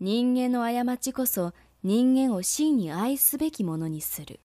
人間の過ちこそ人間を真に愛すべきものにする。